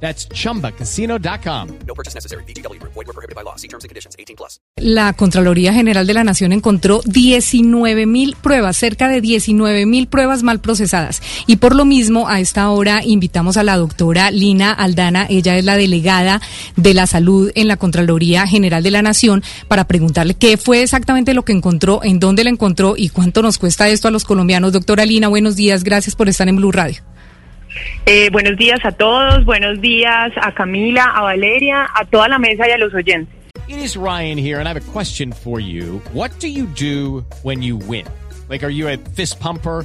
That's chumbacasino.com. No purchase necessary. BGW. Void were prohibited by law. See terms and conditions. 18 plus. La Contraloría General de la Nación encontró 19 mil pruebas, cerca de 19 mil pruebas mal procesadas. Y por lo mismo, a esta hora invitamos a la doctora Lina Aldana. Ella es la delegada de la salud en la Contraloría General de la Nación para preguntarle qué fue exactamente lo que encontró, en dónde la encontró y cuánto nos cuesta esto a los colombianos. Doctora Lina, buenos días. Gracias por estar en Blue Radio. Eh, buenos días a todos, buenos días a Camila, a Valeria, a toda la mesa y a los oyentes. It is Ryan here, and I have a question for you. What do you do when you win? Like, are you a fist pumper?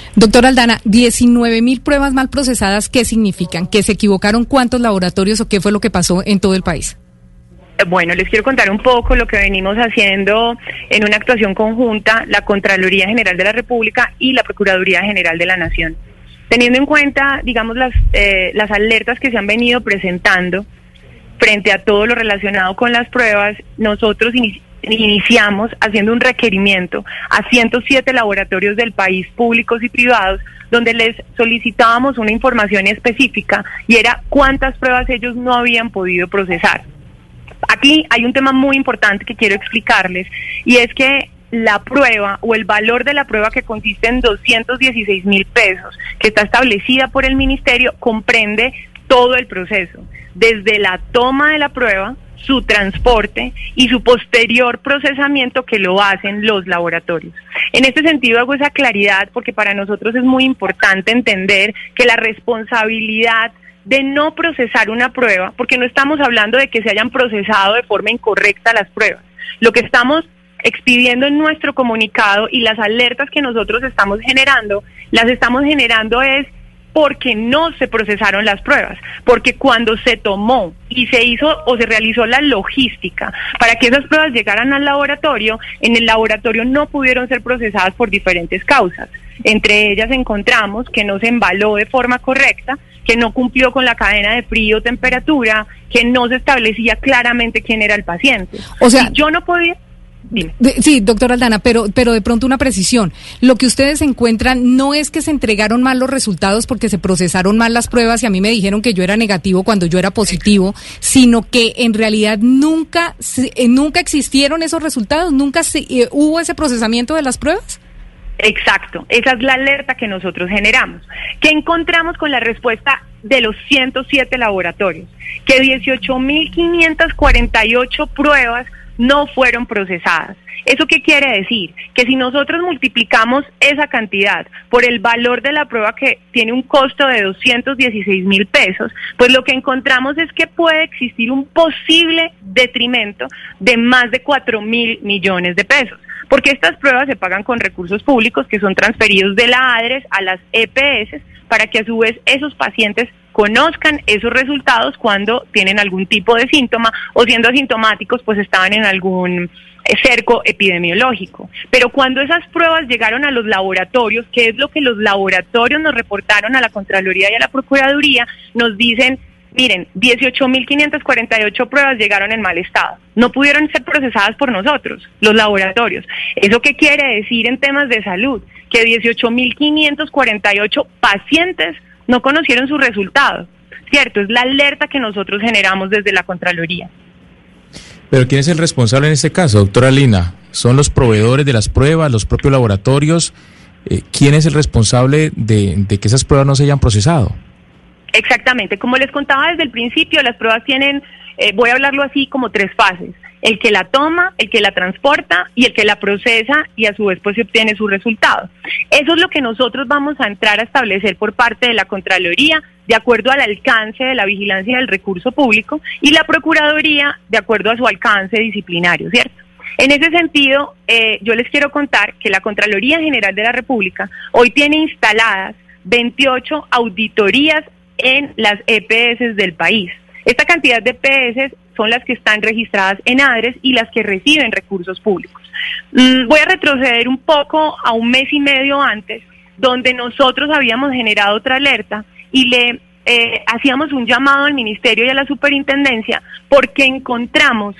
Doctora Aldana, 19 mil pruebas mal procesadas, ¿qué significan? ¿Que se equivocaron cuántos laboratorios o qué fue lo que pasó en todo el país? Eh, Bueno, les quiero contar un poco lo que venimos haciendo en una actuación conjunta, la Contraloría General de la República y la Procuraduría General de la Nación. Teniendo en cuenta, digamos, las, eh, las alertas que se han venido presentando frente a todo lo relacionado con las pruebas, nosotros iniciamos haciendo un requerimiento a 107 laboratorios del país, públicos y privados, donde les solicitábamos una información específica y era cuántas pruebas ellos no habían podido procesar. Aquí hay un tema muy importante que quiero explicarles y es que la prueba o el valor de la prueba que consiste en 216 mil pesos, que está establecida por el ministerio, comprende todo el proceso, desde la toma de la prueba, su transporte y su posterior procesamiento que lo hacen los laboratorios. En este sentido hago esa claridad porque para nosotros es muy importante entender que la responsabilidad de no procesar una prueba, porque no estamos hablando de que se hayan procesado de forma incorrecta las pruebas. Lo que estamos expidiendo en nuestro comunicado y las alertas que nosotros estamos generando, las estamos generando es porque no se procesaron las pruebas, porque cuando se tomó y se hizo o se realizó la logística para que esas pruebas llegaran al laboratorio, en el laboratorio no pudieron ser procesadas por diferentes causas. Entre ellas encontramos que no se embaló de forma correcta, que no cumplió con la cadena de frío temperatura, que no se establecía claramente quién era el paciente. O sea- yo no podía, dime. Sí, doctora Aldana, pero, pero de pronto una precisión. Lo que ustedes encuentran no es que se entregaron mal los resultados porque se procesaron mal las pruebas y a mí me dijeron que yo era negativo cuando yo era positivo, sino que en realidad nunca, eh, nunca existieron esos resultados, nunca se- eh, hubo ese procesamiento de las pruebas. Exacto, esa es la alerta que nosotros generamos. ¿Qué encontramos con la respuesta de los 107 laboratorios? Que 18.548 pruebas no fueron procesadas. ¿Eso qué quiere decir? Que si nosotros multiplicamos esa cantidad por el valor de la prueba que tiene un costo de 216 mil pesos, pues lo que encontramos es que puede existir un posible detrimento de más de 4 mil millones de pesos porque estas pruebas se pagan con recursos públicos que son transferidos de la ADRES a las EPS para que a su vez esos pacientes conozcan esos resultados cuando tienen algún tipo de síntoma o siendo asintomáticos pues estaban en algún eh, cerco epidemiológico. Pero cuando esas pruebas llegaron a los laboratorios, que es lo que los laboratorios nos reportaron a la Contraloría y a la Procuraduría, nos dicen Miren, 18.548 pruebas llegaron en mal estado. No pudieron ser procesadas por nosotros, los laboratorios. ¿Eso qué quiere decir en temas de salud? Que 18.548 pacientes no conocieron su resultado. ¿Cierto? Es la alerta que nosotros generamos desde la Contraloría. Pero ¿quién es el responsable en este caso, doctora Lina? ¿Son los proveedores de las pruebas, los propios laboratorios? Eh, ¿Quién es el responsable de, de que esas pruebas no se hayan procesado? Exactamente, como les contaba desde el principio, las pruebas tienen, eh, voy a hablarlo así, como tres fases. el que la toma, el que la transporta y el que la procesa y a su vez pues se obtiene su resultado. Eso es lo que nosotros vamos a entrar a establecer por parte de la Contraloría de acuerdo al alcance de la vigilancia del recurso público y la Procuraduría de acuerdo a su alcance disciplinario, ¿cierto? En ese sentido, eh, yo les quiero contar que la Contraloría General de la República hoy tiene instaladas 28 auditorías en las EPS del país. Esta cantidad de EPS son las que están registradas en ADRES y las que reciben recursos públicos. Mm, voy a retroceder un poco a un mes y medio antes, donde nosotros habíamos generado otra alerta y le eh, hacíamos un llamado al ministerio y a la superintendencia porque encontramos,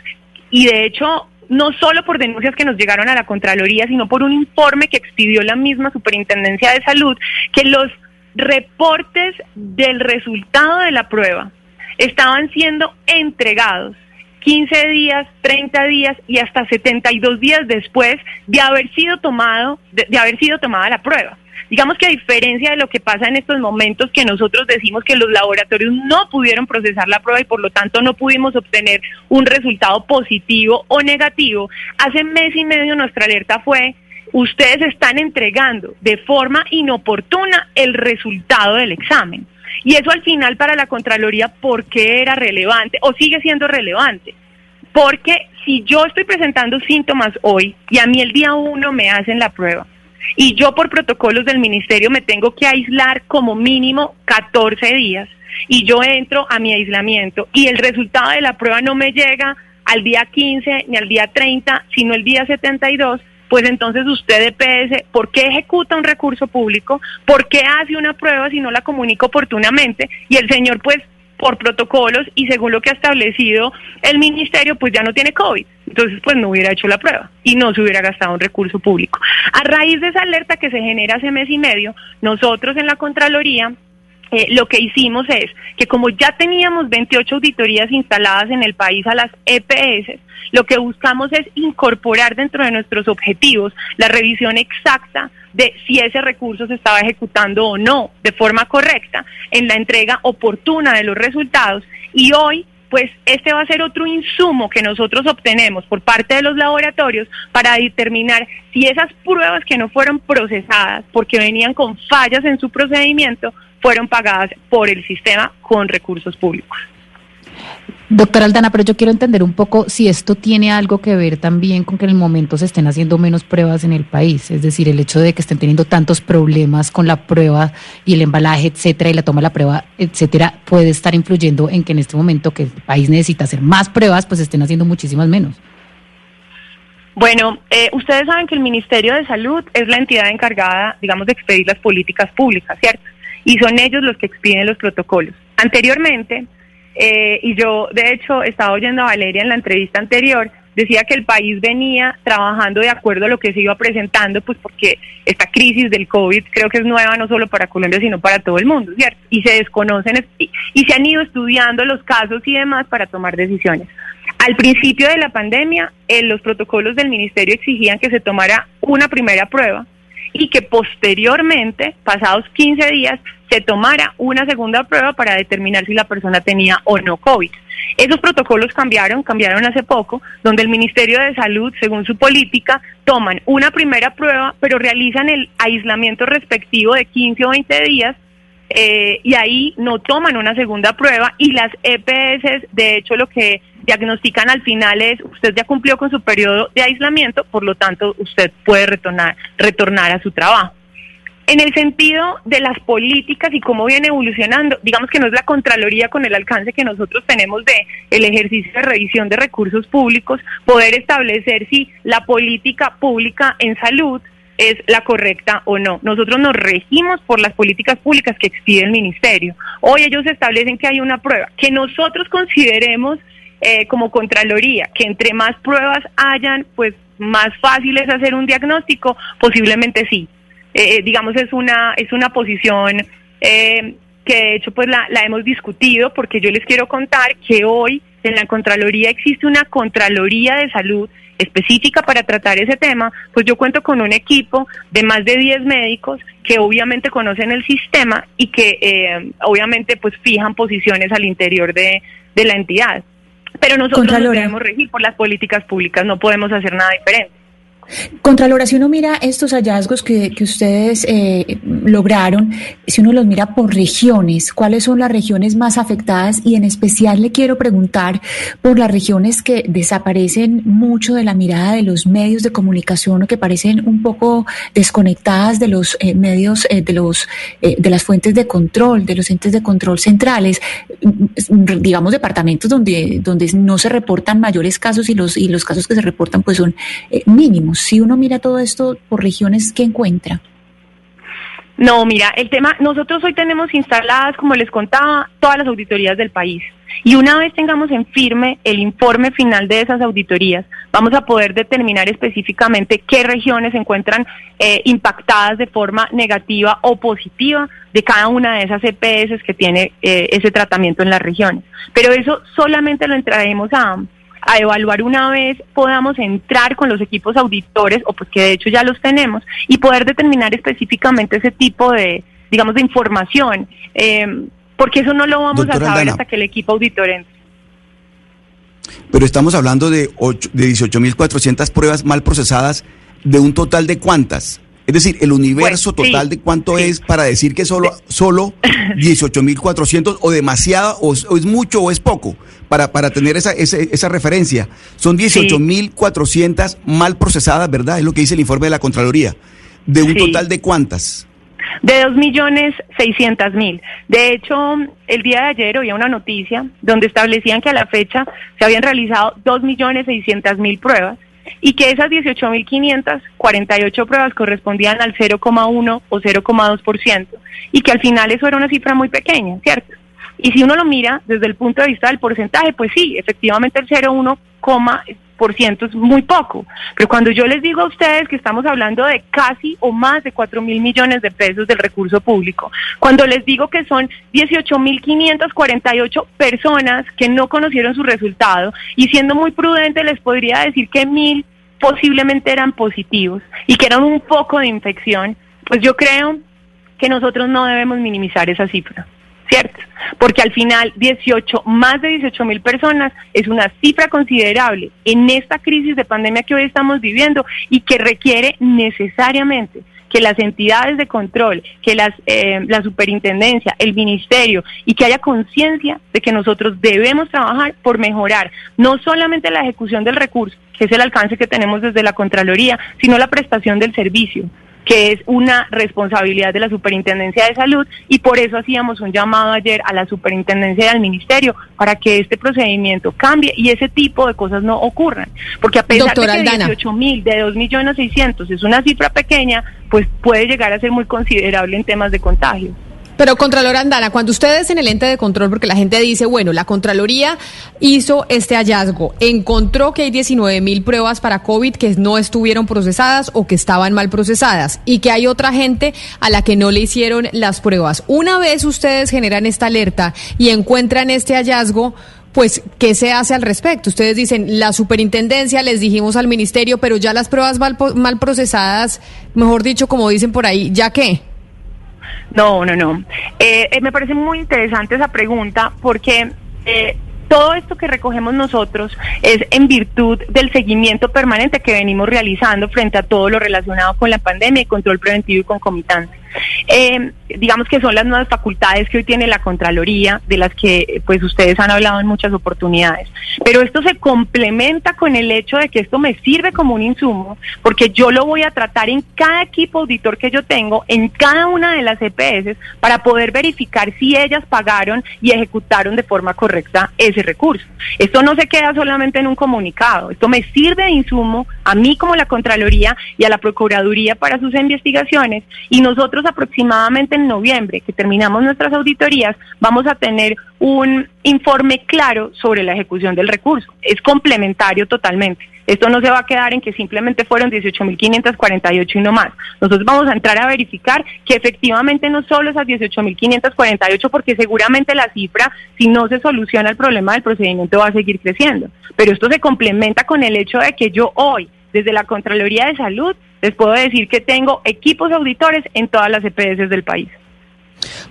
y de hecho no solo por denuncias que nos llegaron a la Contraloría, sino por un informe que expidió la misma Superintendencia de Salud, que los reportes del resultado de la prueba estaban siendo entregados 15 días, 30 días y hasta 72 días después de haber sido tomado de, haber sido tomada la prueba. Digamos que a diferencia de lo que pasa en estos momentos que nosotros decimos que los laboratorios no pudieron procesar la prueba y por lo tanto no pudimos obtener un resultado positivo o negativo, hace mes y medio nuestra alerta fue ustedes están entregando de forma inoportuna el resultado del examen. Y eso al final para la Contraloría, ¿por qué era relevante o sigue siendo relevante? Porque si yo estoy presentando síntomas hoy y a mí el día uno me hacen la prueba y yo por protocolos del ministerio me tengo que aislar como mínimo 14 días y yo entro a mi aislamiento y el resultado de la prueba no me llega al día 15 ni al día 30, sino el día 72, pues entonces usted EPS, ¿por qué ejecuta un recurso público? ¿Por qué hace una prueba si no la comunica oportunamente? Y el señor, pues, por protocolos y según lo que ha establecido el ministerio, pues ya no tiene COVID. Entonces, pues no hubiera hecho la prueba y no se hubiera gastado un recurso público. A raíz de esa alerta que se genera hace mes y medio, nosotros en la Contraloría eh, lo que hicimos es que como ya teníamos 28 auditorías instaladas en el país a las EPS, lo que buscamos es incorporar dentro de nuestros objetivos la revisión exacta de si ese recurso se estaba ejecutando o no de forma correcta en la entrega oportuna de los resultados. Y hoy pues este va a ser otro insumo que nosotros obtenemos por parte de los laboratorios para determinar si esas pruebas que no fueron procesadas porque venían con fallas en su procedimiento fueron pagadas por el sistema con recursos públicos. Doctora Aldana, pero yo quiero entender un poco si esto tiene algo que ver también con que en el momento se estén haciendo menos pruebas en el país, es decir, el hecho de que estén teniendo tantos problemas con la prueba y el embalaje, etcétera, y la toma de la prueba, etcétera, puede estar influyendo en que en este momento que el país necesita hacer más pruebas, pues estén haciendo muchísimas menos. Bueno, eh, ustedes saben que el Ministerio de Salud es la entidad encargada, digamos, de expedir las políticas públicas, ¿cierto? Y son ellos los que expiden los protocolos. Anteriormente, eh, y yo de hecho estaba oyendo a Valeria en la entrevista anterior, decía que el país venía trabajando de acuerdo a lo que se iba presentando, pues porque esta crisis del COVID creo que es nueva no solo para Colombia, sino para todo el mundo, ¿cierto? Y se desconocen y, se han ido estudiando los casos y demás para tomar decisiones. Al principio de la pandemia, eh, los protocolos del ministerio exigían que se tomara una primera prueba y que posteriormente, pasados 15 días, se tomara una segunda prueba para determinar si la persona tenía o no COVID. Esos protocolos cambiaron, cambiaron hace poco, donde el Ministerio de Salud, según su política, toman una primera prueba, pero realizan el aislamiento respectivo de 15 o 20 días eh, y ahí no toman una segunda prueba y las EPS, de hecho, lo que diagnostican al final es usted ya cumplió con su periodo de aislamiento, por lo tanto usted puede retornar, retornar a su trabajo. En el sentido de las políticas y cómo viene evolucionando, digamos que no es la Contraloría con el alcance que nosotros tenemos de el ejercicio de revisión de recursos públicos, poder establecer si la política pública en salud es la correcta o no. Nosotros nos regimos por las políticas públicas que expide el ministerio. Hoy ellos establecen que hay una prueba que nosotros consideremos eh, como Contraloría, que entre más pruebas hayan, pues más fácil es hacer un diagnóstico, posiblemente sí. Eh, eh, digamos, es una, es una posición que de hecho pues la, la hemos discutido porque yo les quiero contar que hoy en la Contraloría existe una Contraloría de Salud específica para tratar ese tema, pues yo cuento con un equipo de más de 10 médicos que obviamente conocen el sistema y que obviamente pues fijan posiciones al interior de, de la entidad. Pero nosotros nos debemos regir por las políticas públicas, no podemos hacer nada diferente. Contralora, si uno mira estos hallazgos que, ustedes eh, lograron, si uno los mira por regiones, ¿cuáles son las regiones más afectadas? Y en especial le quiero preguntar por las regiones que desaparecen mucho de la mirada de los medios de comunicación o que parecen un poco desconectadas de los eh, medios, eh, de, los, de las fuentes de control, de los entes de control centrales, digamos departamentos donde, donde no se reportan mayores casos y los, y los casos que se reportan pues son mínimos. Si uno mira todo esto por regiones, ¿qué encuentra? No, mira, el tema, nosotros hoy tenemos instaladas, como les contaba, todas las auditorías del país. Y una vez tengamos en firme el informe final de esas auditorías, vamos a poder determinar específicamente qué regiones se encuentran eh, impactadas de forma negativa o positiva de cada una de esas EPS que tiene eh, ese tratamiento en las regiones. Pero eso solamente lo entraremos a, a evaluar una vez podamos entrar con los equipos auditores, o pues que de hecho ya los tenemos, y poder determinar específicamente ese tipo de, digamos, de información, eh, porque eso no lo vamos a saber hasta que el equipo auditor entre. Pero estamos hablando de, de 18.400 pruebas mal procesadas, de un total de cuántas? Es decir, el universo total de cuánto es para decir que solo, solo 18.400 o demasiado, o, es mucho o es poco, para, para tener esa, esa, referencia. Son 18.400 mal procesadas, ¿verdad? Es lo que dice el informe de la Contraloría. ¿De un total de cuántas? De 2.600.000. De hecho, el día de ayer había una noticia donde establecían que a la fecha se habían realizado 2.600.000 pruebas y que esas 18.548 pruebas correspondían al 0,1 o 0,2% y que al final eso era una cifra muy pequeña, ¿cierto? Y si uno lo mira desde el punto de vista del porcentaje, pues sí, efectivamente el 0,1% es muy poco. Pero cuando yo les digo a ustedes que estamos hablando de casi o más de 4 mil millones de pesos del recurso público, cuando les digo que son 18.548 personas que no conocieron su resultado, y siendo muy prudente les podría decir que mil posiblemente eran positivos y que eran un foco de infección, pues yo creo que nosotros no debemos minimizar esa cifra. ¿Cierto? Porque al final 18, más de 18 mil personas es una cifra considerable en esta crisis de pandemia que hoy estamos viviendo y que requiere necesariamente que las entidades de control, que las, eh, la superintendencia, el ministerio y que haya conciencia de que nosotros debemos trabajar por mejorar no solamente la ejecución del recurso, que es el alcance que tenemos desde la Contraloría, sino la prestación del servicio que es una responsabilidad de la Superintendencia de Salud y por eso hacíamos un llamado ayer a la Superintendencia y al Ministerio para que este procedimiento cambie y ese tipo de cosas no ocurran. Porque a pesar de que 18 mil de 2 millones 600 es una cifra pequeña, pues puede llegar a ser muy considerable en temas de contagio. Pero Contralor Andana, cuando ustedes en el ente de control, porque la gente dice, bueno, la Contraloría hizo este hallazgo, encontró que hay 19 mil pruebas para COVID que no estuvieron procesadas o que estaban mal procesadas y que hay otra gente a la que no le hicieron las pruebas. Una vez ustedes generan esta alerta y encuentran este hallazgo, pues, ¿qué se hace al respecto? Ustedes dicen, la superintendencia, les dijimos al ministerio, pero ya las pruebas mal, mal procesadas, mejor dicho, como dicen por ahí, ¿ya qué? No, no, no. Eh, eh, me parece muy interesante esa pregunta porque eh, todo esto que recogemos nosotros es en virtud del seguimiento permanente que venimos realizando frente a todo lo relacionado con la pandemia y control preventivo y concomitante. Eh, digamos que son las nuevas facultades que hoy tiene la Contraloría, de las que pues ustedes han hablado en muchas oportunidades. Pero esto se complementa con el hecho de que esto me sirve como un insumo, porque yo lo voy a tratar en cada equipo auditor que yo tengo, en cada una de las EPS, para poder verificar si ellas pagaron y ejecutaron de forma correcta ese recurso. Esto no se queda solamente en un comunicado, esto me sirve de insumo a mí como la Contraloría y a la Procuraduría para sus investigaciones y nosotros aproximadamente en noviembre, que terminamos nuestras auditorías, vamos a tener un informe claro sobre la ejecución del recurso. Es complementario totalmente. Esto no se va a quedar en que simplemente fueron 18.548 y no más. Nosotros vamos a entrar a verificar que efectivamente no solo esas 18.548, porque seguramente la cifra, si no se soluciona el problema del procedimiento, va a seguir creciendo. Pero esto se complementa con el hecho de que yo hoy, desde la Contraloría de Salud, les puedo decir que tengo equipos auditores en todas las EPS del país.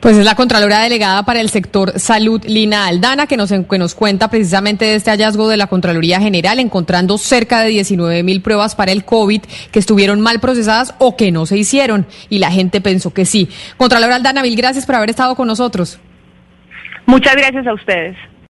Pues es la Contralora Delegada para el sector salud, Lina Aldana, que nos, que nos cuenta precisamente de este hallazgo de la Contraloría General, encontrando cerca de 19 mil pruebas para el COVID que estuvieron mal procesadas o que no se hicieron. Y la gente pensó que sí. Contralora Aldana, mil gracias por haber estado con nosotros. Muchas gracias a ustedes.